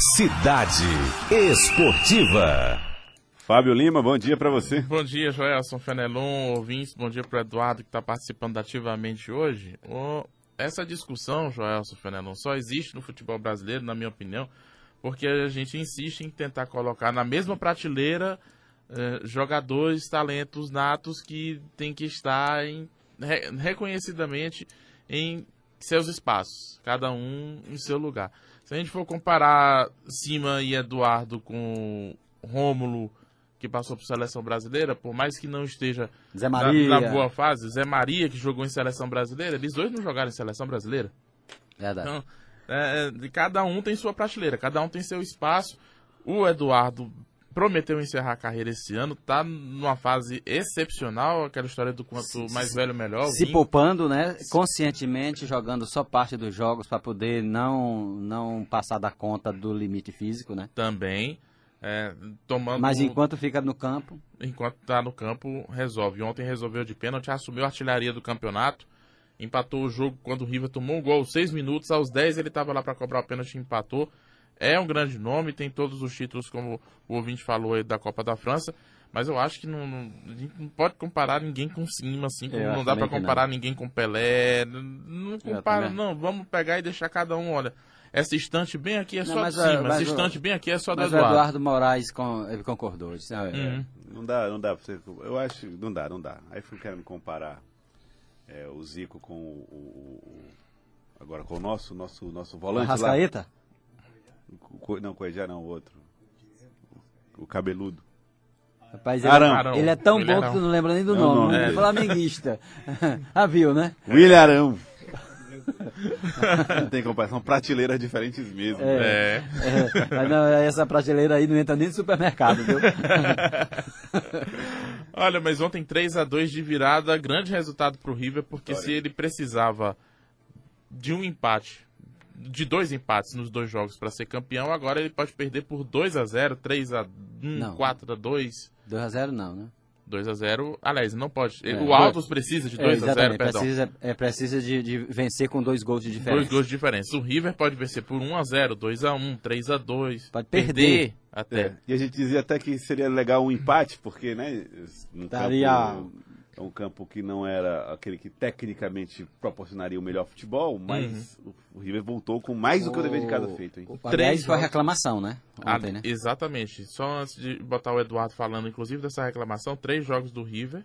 Cidade Esportiva. Fábio Lima, bom dia para você. Bom dia, Joelson Fenelon, ouvintes. Bom dia para Eduardo que está participando ativamente hoje. Essa discussão, Joelson Fenelon, só existe no futebol brasileiro, na minha opinião, porque a gente insiste em tentar colocar na mesma prateleira eh, jogadores, talentos natos que tem que estar em, re, reconhecidamente em seus espaços, cada um em seu lugar. Se a gente for comparar Cima e Eduardo com Rômulo, que passou por seleção brasileira, por mais que não esteja na, na, boa fase, Zé Maria, que jogou em seleção brasileira, eles dois não jogaram em seleção brasileira. Verdade. Então, é, cada um tem sua prateleira, cada um tem seu espaço. O Eduardo prometeu encerrar a carreira esse ano, tá numa fase excepcional, aquela história do quanto mais velho melhor. Se Vinho. poupando, né, conscientemente jogando só parte dos jogos para poder não não passar da conta do limite físico, né? Também. É, tomando Mas enquanto fica no campo, enquanto tá no campo, resolve. Ontem resolveu de pênalti, assumiu a artilharia do campeonato, empatou o jogo quando o River tomou um gol, seis minutos, aos 10 ele estava lá para cobrar o pênalti e empatou é um grande nome, tem todos os títulos, como o ouvinte falou aí, da Copa da França. Mas eu acho que não, não, não pode comparar ninguém com cima, assim, como não dá para comparar não. ninguém com Pelé. Não compara, não. Vamos pegar e deixar cada um, olha. Essa estante bem aqui é só de cima, mas essa estante bem aqui é só do Eduardo. Eduardo Moraes com, ele concordou. Disse, não, uhum. não dá, não dá pra você. Eu acho, não dá, não dá. Aí fico querendo comparar é, o Zico com o, o, o, agora com o nosso, nosso, nosso volante Rascaeta? lá. Não, Coejá não, o outro. O, o cabeludo. Rapaz, ele, Arão. ele é tão William bom Arão. que tu não lembra nem do não, nome. É. Flamenguista. ah, viu, né? William Arão. não tem comparação, prateleiras diferentes mesmo. É. é. Não, essa prateleira aí não entra nem no supermercado, viu? Olha, mas ontem 3 a 2 de virada, grande resultado pro River, porque Vitória. se ele precisava de um empate de dois empates nos dois jogos para ser campeão, agora ele pode perder por 2 a 0 3 a 1 4 a 2 2 a 0 não, né? 2 a 0 aliás, não pode. É, o Altos precisa de 2 é, a 0 perdão. Precisa, é, precisa de, de, vencer com dois gols de diferença. Dois gols de diferença. O River pode vencer por 1 a 0 2 a 1 3 a 2 Pode perder. perder até. É, e a gente dizia até que seria legal um empate, porque, né? Daria... Campo, é um campo que não era aquele que tecnicamente proporcionaria o melhor futebol, mas uhum. o, River voltou com mais do que o dever de casa feito. Hein? O, Três foi a reclamação, né? Ontem, ah, né? Exatamente. Só antes de botar o Eduardo falando, inclusive, dessa reclamação, três jogos do River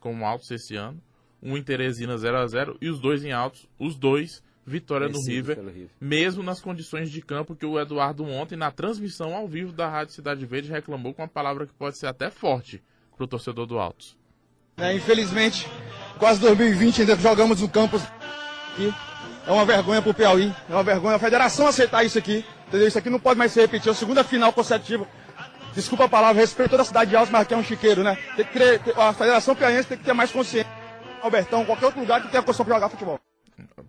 com altos esse ano. Um em Teresina 0 a 0 e os dois em altos, os dois vitória no River, River, mesmo nas condições de campo que o Eduardo ontem, na transmissão ao vivo da Rádio Cidade Verde, reclamou com uma palavra que pode ser até forte para o torcedor do Altos. É, infelizmente, quase 2020 ainda jogamos no campus aqui. É uma vergonha para o Piauí, é uma vergonha a federação aceitar isso aqui. Entendeu? Isso aqui não pode mais ser repetido. É a segunda final consecutiva. Desculpa a palavra, respeito toda a cidade de Altos, mas aqui é um chiqueiro, né? Tem que ter, a Federação Piauiense tem que ter mais consciência. Albertão, qualquer outro lugar que tenha condição para jogar futebol.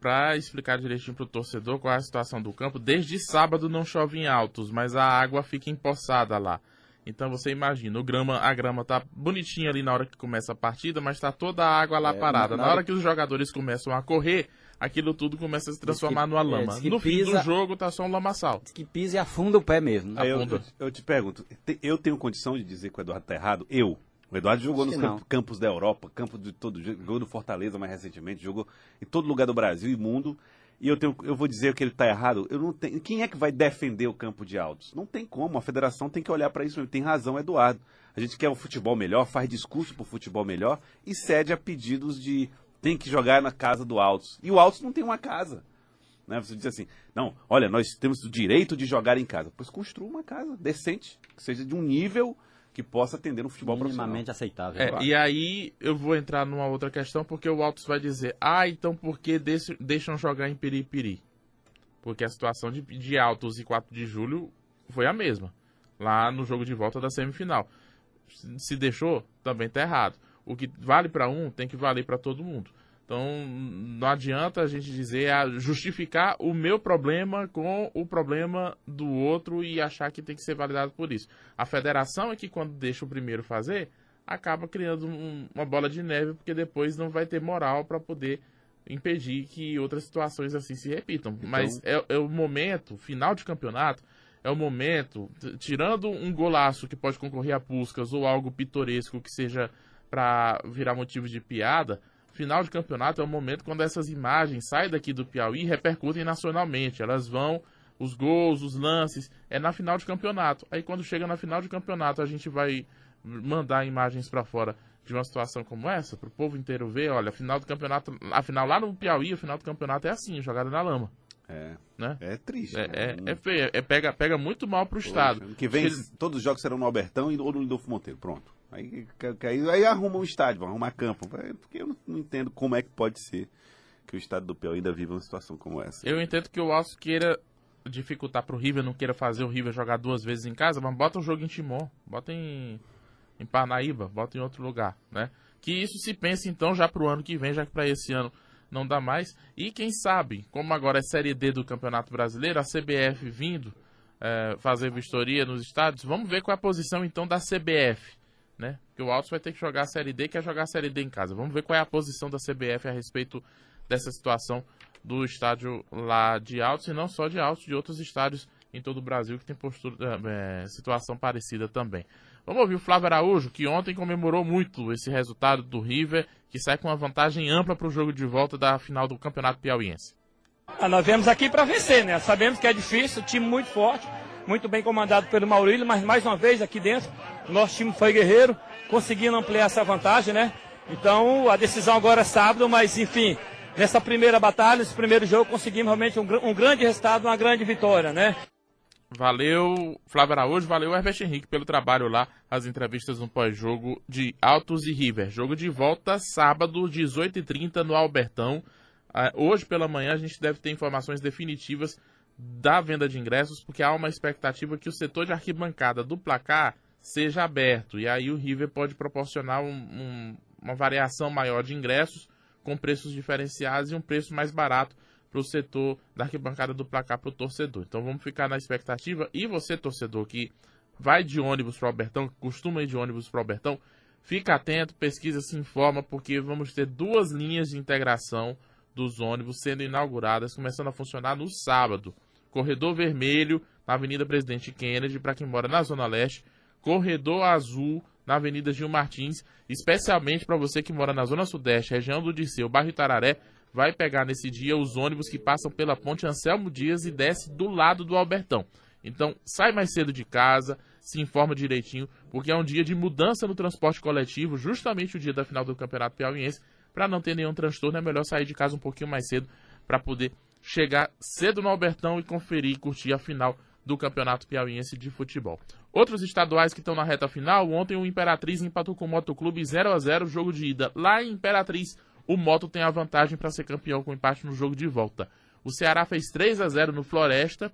Para explicar direitinho para o torcedor qual é a situação do campo, desde sábado não chove em Altos, mas a água fica empoçada lá. Então você imagina, o grama, a grama tá bonitinha ali na hora que começa a partida, mas tá toda a água lá é, parada. Na, na hora que os jogadores começam a correr, aquilo tudo começa a se transformar que, numa lama. É, no fim do jogo tá só um lamaçal. Diz que pisa e afunda o pé mesmo. Né? Eu, eu, eu, te pergunto, eu tenho condição de dizer que o Eduardo tá errado? Eu. O Eduardo jogou nos campos, campos, da Europa, campos de todo jogou no Fortaleza mais recentemente, jogou em todo lugar do Brasil e mundo e eu, tenho, eu vou dizer que ele está errado, eu não tenho, quem é que vai defender o campo de altos? Não tem como, a federação tem que olhar para isso, tem razão Eduardo. A gente quer um futebol melhor, faz discurso para o futebol melhor e cede a pedidos de tem que jogar na casa do Altos. E o Altos não tem uma casa. Né? Você diz assim, não, olha, nós temos o direito de jogar em casa. Pois construa uma casa decente, que seja de um nível que possa atender no futebol Minimamente aceitável. É, E aí eu vou entrar numa outra questão, porque o Altos vai dizer, ah, então por que deixam jogar em Piripiri? Porque a situação de, de Altos e 4 de julho foi a mesma, lá no jogo de volta da semifinal. Se deixou, também tá errado. O que vale para um tem que valer para todo mundo. Então, não adianta a gente dizer, ah, justificar o meu problema com o problema do outro e achar que tem que ser validado por isso. A federação é que, quando deixa o primeiro fazer, acaba criando um, uma bola de neve, porque depois não vai ter moral para poder impedir que outras situações assim se repitam. Então... Mas é, é o momento, final de campeonato, é o momento, tirando um golaço que pode concorrer a Puscas ou algo pitoresco que seja para virar motivo de piada, final de campeonato é o momento quando essas imagens saem daqui do Piauí e repercutem nacionalmente. Elas vão, os gols, os lances, é na final de campeonato. Aí quando chega na final de campeonato, a gente vai mandar imagens para fora de uma situação como essa, para o povo inteiro ver, olha, a final do campeonato, a final lá no Piauí, a final do campeonato é assim, jogada na lama. É. Né? É triste. É, né? é, é feio, é, pega, pega muito mal pro Poxa, Estado. Que vem, todos os jogos serão no Albertão e ou no Lidolfo Monteiro. Pronto. Aí, aí, aí arruma um estádio, vão arrumar campo. É, Porque eu não, entendo como é que pode ser que o estado do Piauí ainda viva uma situação como essa. Eu entendo que o Alce queira dificultar pro River, não queira fazer o River jogar duas vezes em casa, mas bota o jogo em Timon, bota em, em Parnaíba, bota em outro lugar, né? Que isso se pense então já pro ano que vem, já que para esse ano não dá mais. E quem sabe, como agora é Série D do Campeonato Brasileiro, a CBF vindo é, fazer vistoria nos estádios, vamos ver qual é a posição então da CBF, né? O Altos vai ter que jogar a Série D, quer jogar a Série D em casa. Vamos ver qual é a posição da CBF a respeito dessa situação do estádio lá de Altos e não só de Altos, de outros estádios em todo o Brasil que tem postura, é, situação parecida também. Vamos ouvir o Flávio Araújo, que ontem comemorou muito esse resultado do River, que sai com uma vantagem ampla para o jogo de volta da final do Campeonato Piauiense. Ah, nós viemos aqui para vencer, né? Sabemos que é difícil, time muito forte, muito bem comandado pelo Maurílio, mas mais uma vez aqui dentro, nosso time foi guerreiro, conseguindo ampliar essa vantagem, né? Então a decisão agora é sábado, mas enfim, nessa primeira batalha, nesse primeiro jogo, conseguimos realmente um, um grande resultado, uma grande vitória, né? Valeu, Flávio Araújo, valeu, Herbert Henrique, pelo trabalho lá, as entrevistas no pós-jogo de Altos e River. Jogo de volta sábado, 18h30 no Albertão. Ah, hoje pela manhã a gente deve ter informações definitivas da venda de ingressos, porque há uma expectativa que o setor de arquibancada do placar seja aberto. E aí o River pode proporcionar um- um- uma variação maior de ingressos com preços diferenciados e um preço mais barato para o setor da arquibancada do placar para o torcedor. Então vamos ficar na expectativa. E você, torcedor, que vai de ônibus para o Albertão, que costuma ir de ônibus para o Albertão, fica atento, pesquisa, se informa, porque vamos ter duas linhas de integração dos ônibus sendo inauguradas, começando a funcionar no sábado. Corredor Vermelho, na Avenida Presidente Kennedy, para quem mora na Zona Leste. Corredor Azul, na Avenida Gil Martins, especialmente para você que mora na Zona Sudeste, região do Disseu, bairro Itararé, vai pegar nesse dia os ônibus que passam pela ponte Anselmo Dias e desce do lado do Albertão. Então, sai mais cedo de casa, se informa direitinho, porque é um dia de mudança no transporte coletivo, justamente o dia da final do Campeonato Piauiense. Para não ter nenhum transtorno, é melhor sair de casa um pouquinho mais cedo para poder chegar cedo no Albertão e conferir e curtir a final do Campeonato Piauiense de Futebol. Outros estaduais que estão na reta final, ontem o Imperatriz empatou com o Motoclube 0 a 0 jogo de ida. Lá em Imperatriz, o Moto tem a vantagem para ser campeão com empate no jogo de volta. O Ceará fez 3 a 0 no Floresta.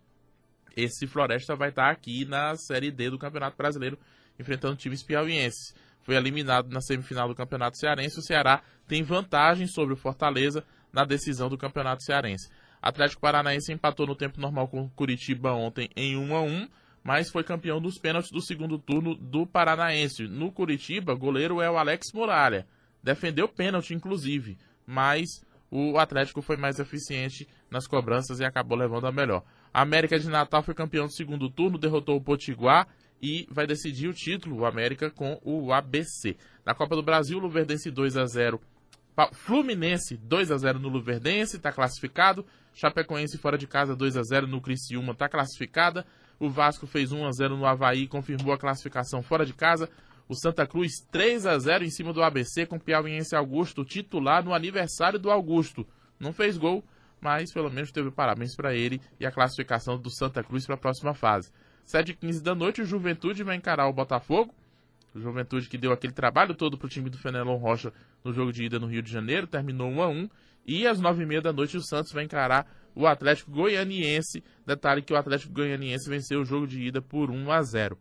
Esse Floresta vai estar aqui na Série D do Campeonato Brasileiro, enfrentando times piauienses. Foi eliminado na semifinal do Campeonato Cearense. O Ceará tem vantagem sobre o Fortaleza na decisão do Campeonato Cearense. Atlético Paranaense empatou no tempo normal com Curitiba ontem em 1 a 1 mas foi campeão dos pênaltis do segundo turno do Paranaense. No Curitiba, goleiro é o Alex Muralha. Defendeu pênalti, inclusive, mas o Atlético foi mais eficiente nas cobranças e acabou levando a melhor. A América de Natal foi campeão do segundo turno, derrotou o Potiguar e vai decidir o título, o América, com o ABC. Na Copa do Brasil, Luverdense 2 a 0 Pa- Fluminense 2 a 0 no Luverdense, está classificado. Chapecoense fora de casa 2 a 0 no Criciúma, está classificada. O Vasco fez 1 a 0 no Havaí, confirmou a classificação fora de casa. O Santa Cruz 3 a 0 em cima do ABC com o Piauiense Augusto titular no aniversário do Augusto. Não fez gol, mas pelo menos teve parabéns para ele e a classificação do Santa Cruz para a próxima fase. 7h15 da noite, o Juventude vai encarar o Botafogo. O Juventude que deu aquele trabalho todo pro time do Fenelon Rocha no jogo de ida no Rio de Janeiro, terminou 1 a 1 e às 9h30 da noite o Santos vai encarar o Atlético Goianiense. Detalhe que o Atlético Goianiense venceu o jogo de ida por 1 a 0.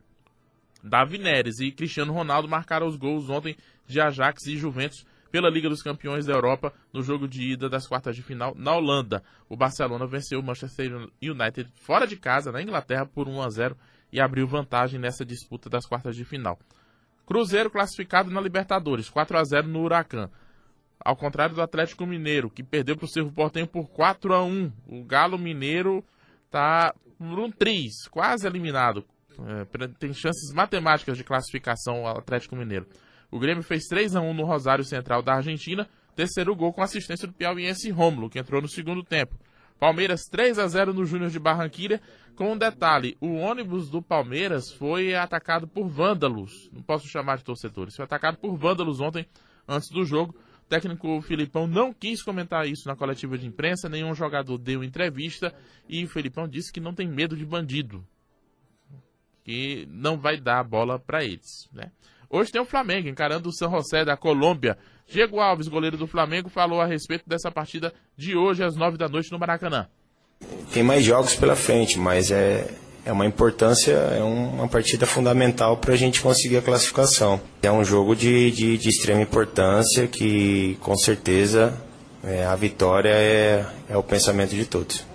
Davi Neres e Cristiano Ronaldo marcaram os gols ontem de Ajax e Juventus pela Liga dos Campeões da Europa no jogo de ida das quartas de final na Holanda. O Barcelona venceu o Manchester United fora de casa na Inglaterra por 1 a 0 e abriu vantagem nessa disputa das quartas de final. Cruzeiro classificado na Libertadores, 4 a 0 no Huracan. Ao contrário do Atlético Mineiro, que perdeu para o Cerro Portenho por 4 a 1. O Galo Mineiro tá por um quase eliminado. É, tem chances matemáticas de classificação ao Atlético Mineiro. O Grêmio fez 3 a 1 no Rosário Central da Argentina, terceiro gol com assistência do piauiense Rômulo, que entrou no segundo tempo. Palmeiras 3 a 0 no Júnior de Barranquilha, com um detalhe, o ônibus do Palmeiras foi atacado por vândalos, não posso chamar de torcedores, foi atacado por vândalos ontem, antes do jogo. O técnico Filipão não quis comentar isso na coletiva de imprensa, nenhum jogador deu entrevista e o Filipão disse que não tem medo de bandido, que não vai dar a bola para eles, né? Hoje tem o Flamengo encarando o São José da Colômbia. Diego Alves, goleiro do Flamengo, falou a respeito dessa partida de hoje às nove da noite no Maracanã. Tem mais jogos pela frente, mas é, é uma importância, é uma partida fundamental para a gente conseguir a classificação. É um jogo de, de, de extrema importância que, com certeza, é, a vitória é, é o pensamento de todos.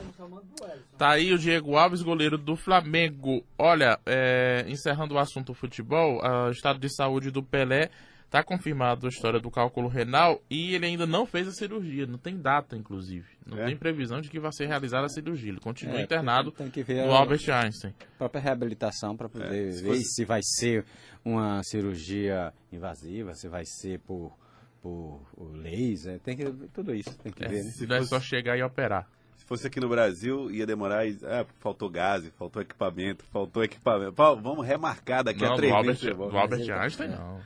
Tá aí o Diego Alves, goleiro do Flamengo. Olha, é, encerrando o assunto futebol, o estado de saúde do Pelé tá confirmado a história do cálculo renal e ele ainda não fez a cirurgia, não tem data, inclusive. Não é? tem previsão de que vai ser realizada a cirurgia. Ele continua é, internado tem que ver no Albert Einstein. A própria reabilitação para poder é, se ver fosse... se vai ser uma cirurgia invasiva, se vai ser por, por laser, tem que tudo isso, tem que é, ver. Né? Se não é só chegar e operar fosse aqui no Brasil, ia demorar. E, ah, faltou gás, faltou equipamento, faltou equipamento. Paulo, vamos remarcar daqui não, a três meses. O Albert Einstein, não.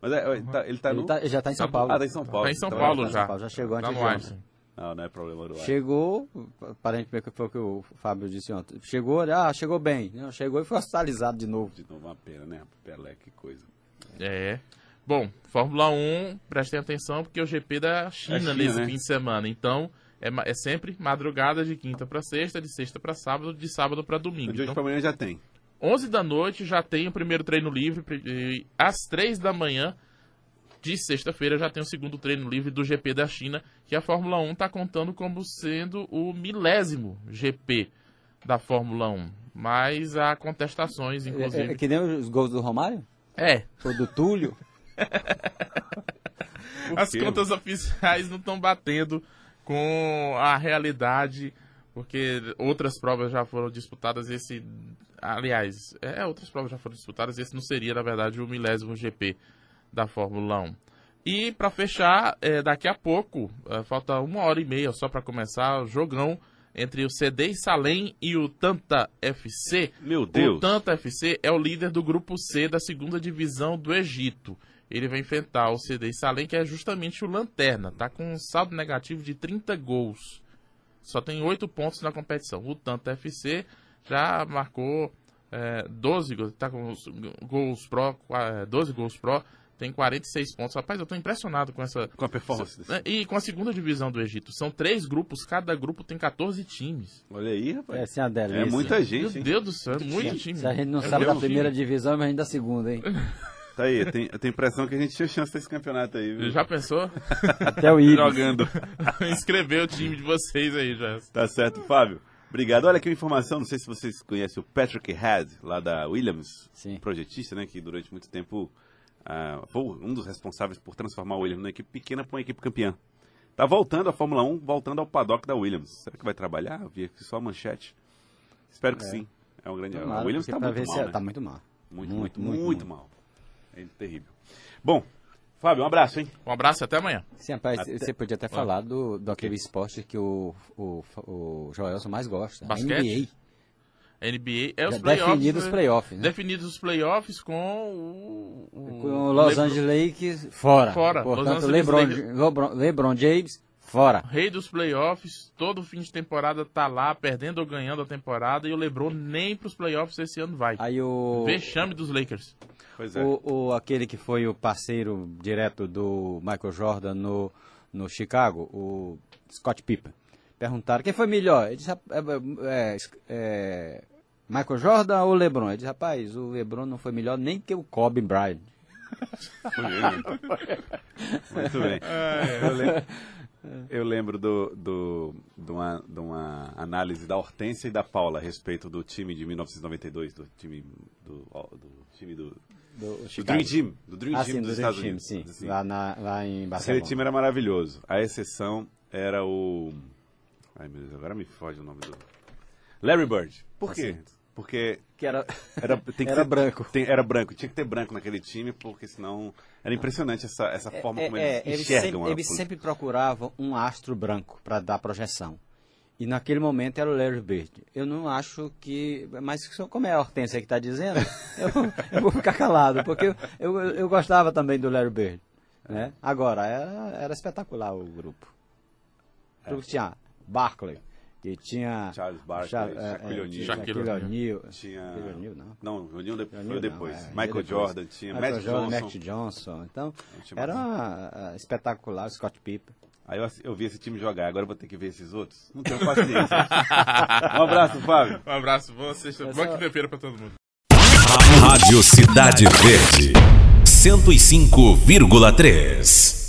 Mas é, ele, tá, ele, tá no... ele, tá, já está em São Paulo. Ah, tá em São Paulo. Tá em São então, Paulo tá já. Paulo, já chegou tá antes no de. Não, não é problema do Chegou, aparentemente foi o que o Fábio disse ontem. Chegou, ah, chegou bem. Não, chegou e foi hospitalizado de novo. De novo, uma pena, né? Pelé, que coisa. É. Bom, Fórmula 1, prestem atenção, porque é o GP da China, é China nesse né? fim de semana. Então, é, é sempre madrugada de quinta para sexta, de sexta para sábado, de sábado para domingo. De hoje então, amanhã já tem. 11 da noite já tem o primeiro treino livre. E às 3 da manhã de sexta-feira já tem o segundo treino livre do GP da China, que a Fórmula 1 está contando como sendo o milésimo GP da Fórmula 1. Mas há contestações, inclusive. É, é que nem os gols do Romário? É. Ou do Túlio? As contas oficiais não estão batendo com a realidade, porque outras provas já foram disputadas. Esse, aliás, é, outras provas já foram disputadas. Esse não seria, na verdade, o milésimo GP da Fórmula 1. E para fechar, é, daqui a pouco, é, falta uma hora e meia só para começar o jogão entre o CD Salem e o Tanta FC. Meu Deus! O Tanta FC é o líder do grupo C da segunda divisão do Egito ele vai enfrentar o CD Salem, que é justamente o Lanterna. Tá com um saldo negativo de 30 gols. Só tem 8 pontos na competição. O Tanto FC já marcou é, 12 gols. Tá com gols pro, 12 gols pro. Tem 46 pontos. Rapaz, eu tô impressionado com essa. Com a performance. Essa, e com a segunda divisão do Egito. São três grupos, cada grupo tem 14 times. Olha aí, rapaz. É, é, é muita gente. Meu hein? Deus do céu, é muito time. Se a gente não é sabe da primeira time. divisão, mas ainda da segunda, hein? Tá aí, eu tenho, eu tenho impressão que a gente tinha chance desse campeonato aí, viu? Já pensou? Até o Ibis. Jogando. Inscrever o time de vocês aí, já. Tá certo, Fábio. Obrigado. Olha aqui uma informação, não sei se vocês conhecem o Patrick Head, lá da Williams, Sim. projetista, né, que durante muito tempo uh, foi um dos responsáveis por transformar o Williams numa equipe pequena para uma equipe campeã. Tá voltando a Fórmula 1, voltando ao paddock da Williams. Será que vai trabalhar? Vi aqui só a manchete. Espero que é. sim. É um grande... Tomara, Williams tá muito, mal, né? tá muito mal. Muito, muito, muito, muito mal. É terrível. Bom, Fábio, um abraço, hein? Um abraço e até amanhã. Sim, rapaz, até... você podia até falar do, do aquele esporte que o, o, o Joelson mais gosta. Basquete? NBA. NBA é os playoffs. Definidos os né? playoffs, né? Definidos os playoffs com o... o com o Los Lebron... Angeles Lakers fora. Fora. Portanto, LeBron, Lebron, LeBron James Fora. Rei dos playoffs, todo fim de temporada tá lá, perdendo ou ganhando a temporada, e o LeBron nem pros playoffs esse ano vai. Aí o... Vexame dos Lakers. Pois é. O, o, aquele que foi o parceiro direto do Michael Jordan no, no Chicago, o Scott Pippen. Perguntaram quem foi melhor. Ele disse, é, é, é, Michael Jordan ou LeBron? Ele disse, rapaz, o LeBron não foi melhor nem que o Kobe Bryant. Muito bem. É, eu lembro, eu lembro do, do, de, uma, de uma análise da Hortência e da Paula a respeito do time de 1992, do time do, do time do, do, do Dream Team, do Dream ah, Team sim, dos do Estados Dream Unidos. Team, sim, assim. lá, na, lá em Barcelona. Aquele time era maravilhoso. A exceção era o... Ai, meu Deus, agora me foge o nome do... Larry Bird. Por Assim. quê? Porque Que era, era, tem que Era ter- branco. tem- era branco. Tinha que ter branco naquele time, porque senão. Era impressionante essa, essa forma como É, eles é, eles enxergam sempre, eles política. sempre procuravam um astro branco para dar projeção. E naquele momento era o Larry Bird. Eu não acho que. Mas como é a Hortência que está dizendo, eu, eu vou ficar calado, porque eu, eu, eu gostava também do Larry Bird. Né? Agora, era, era espetacular o grupo. O grupo tinha Barkley, e tinha. Charles Barkley, Shaquille O'Neal. tinha Shaquille O'Neal. Tinha. O'Neal, não. Não, o O'Neal de- foi não, depois. é, Michael depois. Jordan, tinha Michael Matt Jordan, Johnson. Matt Johnson. Então, era massa. ah, espetacular, Scott Pippen. Aí eu, eu vi esse time jogar, agora eu vou ter que ver esses outros. Não tenho paciência. um abraço, Fábio. Um abraço, boa sexta, boa quinta-feira pra todo mundo. Rádio Cidade Verde, 105,3.